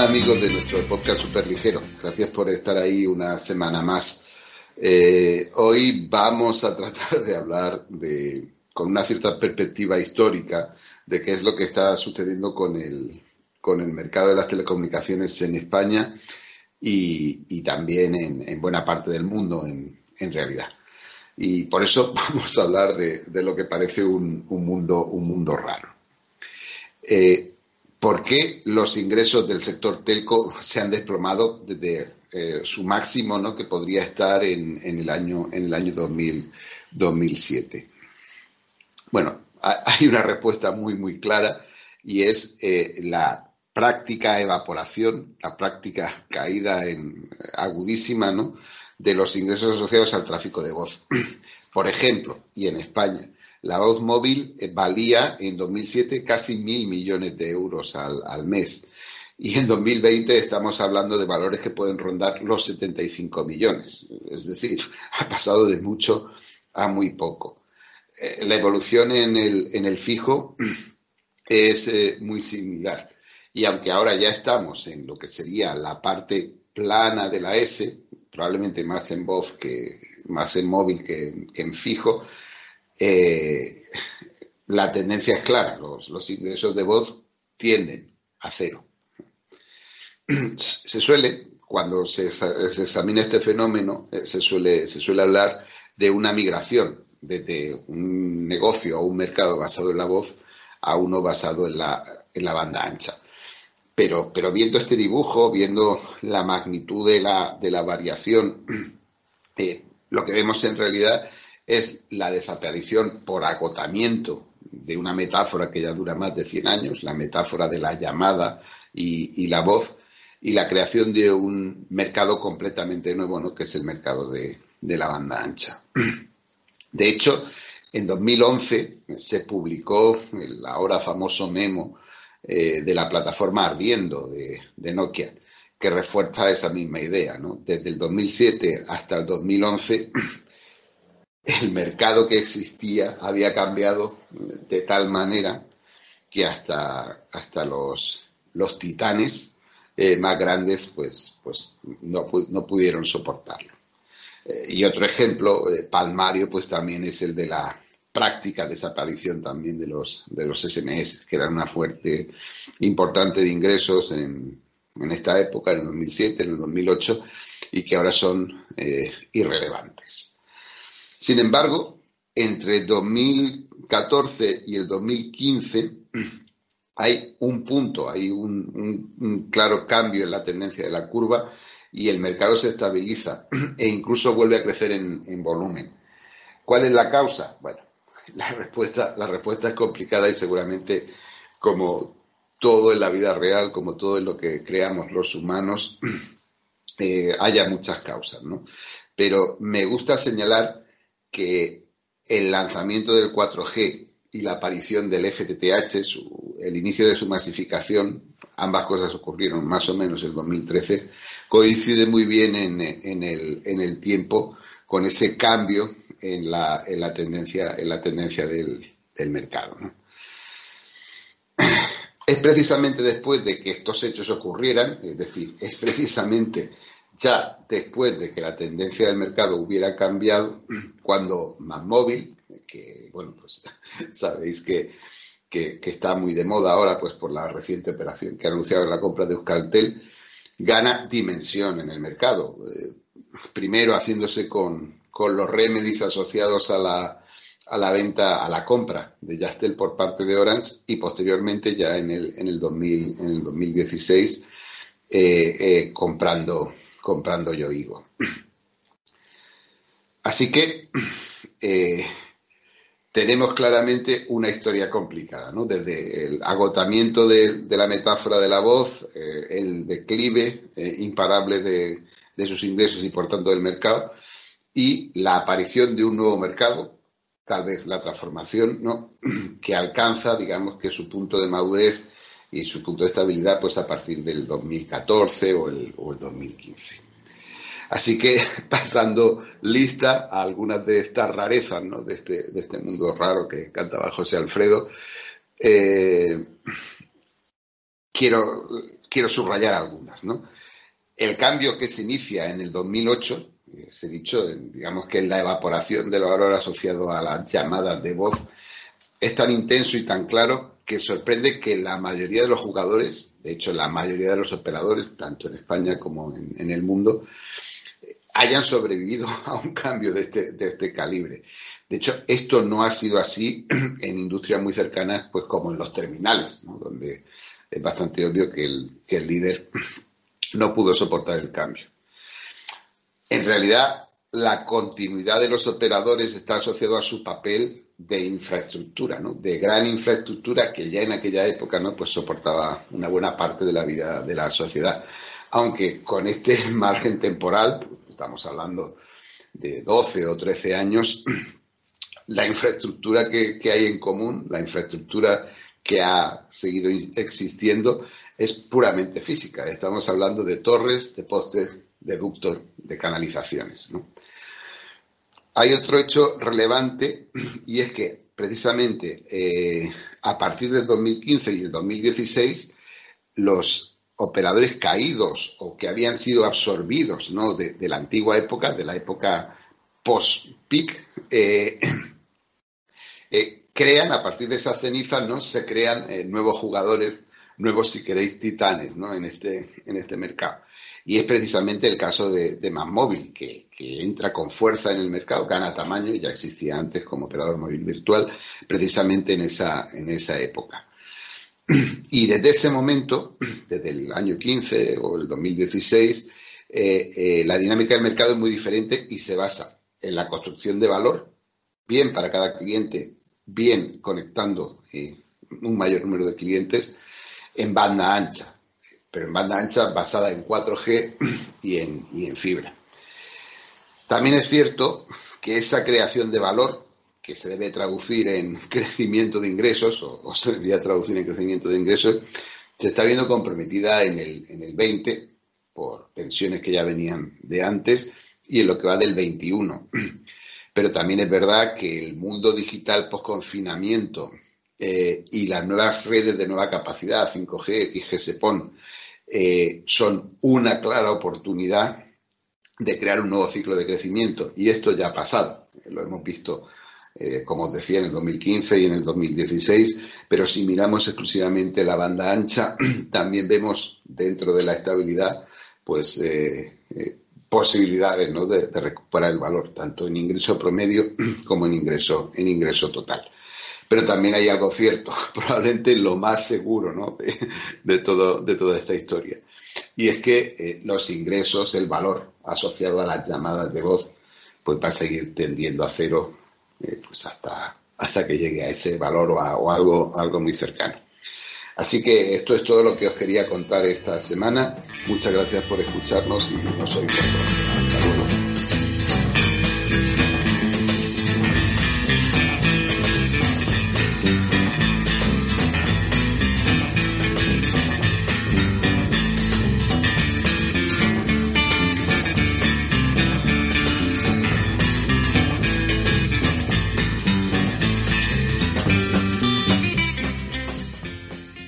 Amigos de nuestro podcast Super Ligero. Gracias por estar ahí una semana más. Eh, hoy vamos a tratar de hablar de, con una cierta perspectiva histórica de qué es lo que está sucediendo con el, con el mercado de las telecomunicaciones en España y, también en, buena parte del mundo en, realidad. Y por eso vamos a hablar de, lo que parece un, mundo, un mundo raro. Eh, ¿Por qué los ingresos del sector telco se han desplomado desde eh, su máximo, ¿no? que podría estar en, el año, en el año 2007? Bueno, hay una respuesta muy, muy clara y es eh, la práctica evaporación, la práctica caída en, agudísima ¿no? de los ingresos asociados al tráfico de voz. Por ejemplo, y en España, la voz móvil eh, valía en 2007 casi mil millones de euros al, mes. Y en 2020 estamos hablando de valores que pueden rondar los 75 millones. Es decir, ha pasado de mucho a muy poco. Eh, la evolución en el, en el fijo es eh, muy similar. Y aunque ahora ya estamos en lo que sería la parte plana de la S, probablemente más en voz que más en móvil que en fijo, eh, la tendencia es clara, los, ingresos de voz tienden a cero. Se suele, cuando se, examina este fenómeno, eh, se, suele, se suele hablar de una migración desde un negocio o un mercado basado en la voz a uno basado en la, en la banda ancha. Pero, pero, viendo este dibujo, viendo la magnitud de la, de la variación, eh, lo que vemos en realidad es la desaparición por agotamiento de una metáfora que ya dura más de 100 años, la metáfora de la llamada y, la voz, y la creación de un mercado completamente nuevo, ¿no? que es el mercado de, la banda ancha. De hecho, en 2011 se publicó el ahora famoso memo eh, de la plataforma Ardiendo de, de, Nokia, que refuerza esa misma idea. ¿no? Desde el 2007 hasta el 2011 el mercado que existía había cambiado de tal manera que hasta, hasta los, los titanes eh, más grandes pues, pues no, no pudieron soportarlo. Eh, y otro ejemplo eh, palmario pues también es el de la práctica desaparición también de los, de los SMS, que eran una fuerte importante de ingresos en, en esta época, en el 2007, en el 2008, y que ahora son irrelevantes. Sin embargo, entre 2014 y el 2015 hay un punto, hay un, claro cambio en la tendencia de la curva y el mercado se estabiliza e incluso vuelve a crecer en, volumen. ¿Cuál es la causa? Bueno, la respuesta, la respuesta es complicada y seguramente como todo en la vida real, como todo en lo que creamos los humanos, eh, haya muchas causas, ¿no? Pero me gusta señalar que el lanzamiento del 4G y la aparición del FTTH, el inicio de su masificación, ambas cosas ocurrieron más o menos en 2013, coincide muy bien en, el, tiempo con ese cambio en la, tendencia, del, mercado. Es precisamente después de que estos hechos ocurrieran, es decir, es precisamente ya después de que la tendencia del mercado hubiera cambiado, cuando móvil, que bueno, pues sabéis que, está muy de moda ahora, pues por la reciente operación que ha anunciado la compra de Euskaltel, gana dimensión en el mercado. Eh, primero haciéndose con, los remedies asociados a la, a la venta, a la compra de Yastel por parte de Orange y posteriormente ya en el, en el, 2000, en el 2016 eh, eh, comprando comprando yo higo. Así que eh, tenemos claramente una historia complicada, ¿no? Desde el agotamiento de, la metáfora de la voz, eh, el declive eh, imparable de, sus ingresos y por tanto del mercado, y la aparición de un nuevo mercado, tal vez la transformación, ¿no? que alcanza, digamos, que su punto de madurez y su punto de estabilidad pues a partir del 2014 o el, o el 2015. Así que pasando lista a algunas de estas rarezas ¿no? de, este, de este mundo raro que cantaba José Alfredo, eh, quiero quiero subrayar algunas, ¿no? El cambio que se inicia en el 2008, eh, se ha dicho, digamos que es la evaporación del valor asociado a las llamadas de voz, es tan intenso y tan claro que sorprende que la mayoría de los jugadores, de hecho la mayoría de los operadores, tanto en España como en, el mundo, hayan sobrevivido a un cambio de este, de este calibre. De hecho, esto no ha sido así en industrias muy cercanas, pues como en los terminales, donde es bastante obvio que el, que el líder no pudo soportar el cambio. En realidad, la continuidad de los operadores está asociado a su papel de infraestructura, ¿no? de gran infraestructura que ya en aquella época ¿no? pues soportaba una buena parte de la vida de la sociedad. Aunque con este margen temporal, estamos hablando de 12 o 13 años, la infraestructura que, hay en común, la infraestructura que ha seguido existiendo, es puramente física. Estamos hablando de torres, de postes, de ductos, de canalizaciones. Hay otro hecho relevante y es que precisamente eh, a partir del 2015 y el 2016 los operadores caídos o que habían sido absorbidos de, la antigua época, de la época post-peak, eh, eh, crean, a partir de esas cenizas, ¿no? se crean nuevos jugadores, nuevos, si queréis, titanes ¿no? en, este, en este mercado. Y es precisamente el caso de, de Móvil, que, entra con fuerza en el mercado, gana tamaño, y ya existía antes como operador móvil virtual, precisamente en esa, en esa época. Y desde ese momento, desde el año 15 o el 2016, eh, eh, la dinámica del mercado es muy diferente y se basa en la construcción de valor, bien para cada cliente, bien conectando eh, un mayor número de clientes en banda ancha pero en banda ancha basada en 4G y en, en fibra. También es cierto que esa creación de valor, que se debe traducir en crecimiento de ingresos, o, se debería traducir en crecimiento de ingresos, se está viendo comprometida en el, en el 20 por tensiones que ya venían de antes y en lo que va del 21. Pero también es verdad que el mundo digital post-confinamiento eh, y las nuevas redes de nueva capacidad, 5G, y GSPON, eh, son una clara oportunidad de crear un nuevo ciclo de crecimiento. Y esto ya ha pasado. Lo hemos visto, eh, como os decía, en el 2015 y en el 2016. Pero si miramos exclusivamente la banda ancha, también vemos dentro de la estabilidad, pues, eh, posibilidades de, recuperar el valor, tanto en ingreso promedio como en ingreso, en ingreso total. Pero también hay algo cierto, probablemente lo más seguro ¿no? de, todo, de toda esta historia. Y es que eh, los ingresos, el valor asociado a las llamadas de voz, pues va a seguir tendiendo a cero eh, pues hasta, hasta que llegue a ese valor o, a, algo, algo muy cercano. Así que esto es todo lo que os quería contar esta semana. Muchas gracias por escucharnos y nos oímos pronto.